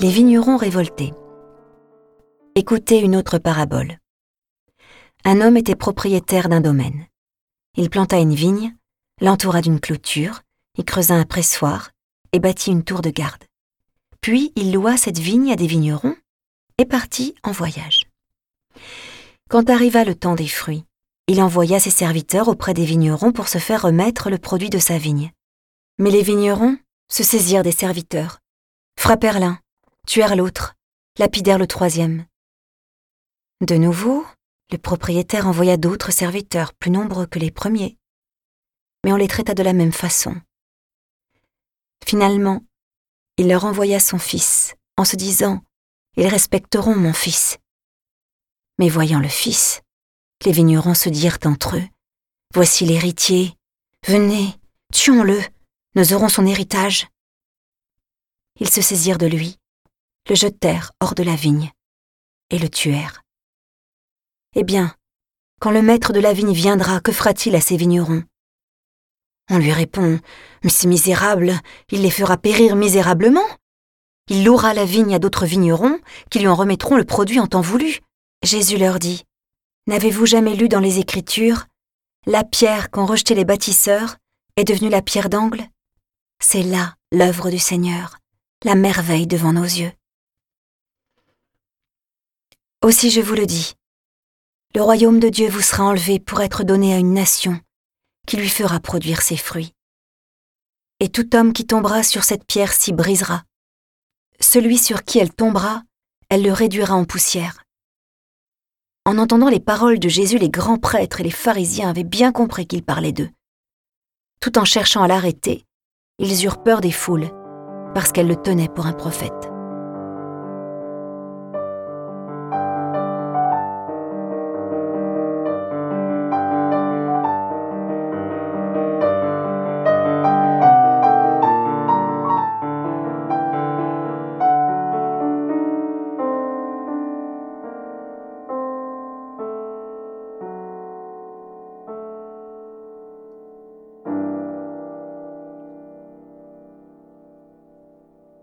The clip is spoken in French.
Les vignerons révoltés. Écoutez une autre parabole. Un homme était propriétaire d'un domaine. Il planta une vigne, l'entoura d'une clôture, y creusa un pressoir et bâtit une tour de garde. Puis il loua cette vigne à des vignerons et partit en voyage. Quand arriva le temps des fruits, il envoya ses serviteurs auprès des vignerons pour se faire remettre le produit de sa vigne. Mais les vignerons se saisirent des serviteurs, frappèrent l'un, tuèrent l'autre, lapidèrent le troisième. De nouveau, le propriétaire envoya d'autres serviteurs plus nombreux que les premiers, mais on les traita de la même façon. Finalement, il leur envoya son fils, en se disant Ils respecteront mon fils. Mais voyant le fils, les vignerons se dirent entre eux Voici l'héritier, venez, tuons-le, nous aurons son héritage. Ils se saisirent de lui, le jetèrent hors de la vigne et le tuèrent. Eh bien, quand le maître de la vigne viendra, que fera-t-il à ces vignerons? On lui répond Mais ces misérables, il les fera périr misérablement. Il louera la vigne à d'autres vignerons qui lui en remettront le produit en temps voulu. Jésus leur dit N'avez-vous jamais lu dans les Écritures La pierre qu'ont rejetée les bâtisseurs est devenue la pierre d'angle C'est là l'œuvre du Seigneur, la merveille devant nos yeux. Aussi je vous le dis, le royaume de Dieu vous sera enlevé pour être donné à une nation qui lui fera produire ses fruits. Et tout homme qui tombera sur cette pierre s'y brisera. Celui sur qui elle tombera, elle le réduira en poussière. En entendant les paroles de Jésus, les grands prêtres et les pharisiens avaient bien compris qu'il parlait d'eux. Tout en cherchant à l'arrêter, ils eurent peur des foules, parce qu'elles le tenaient pour un prophète.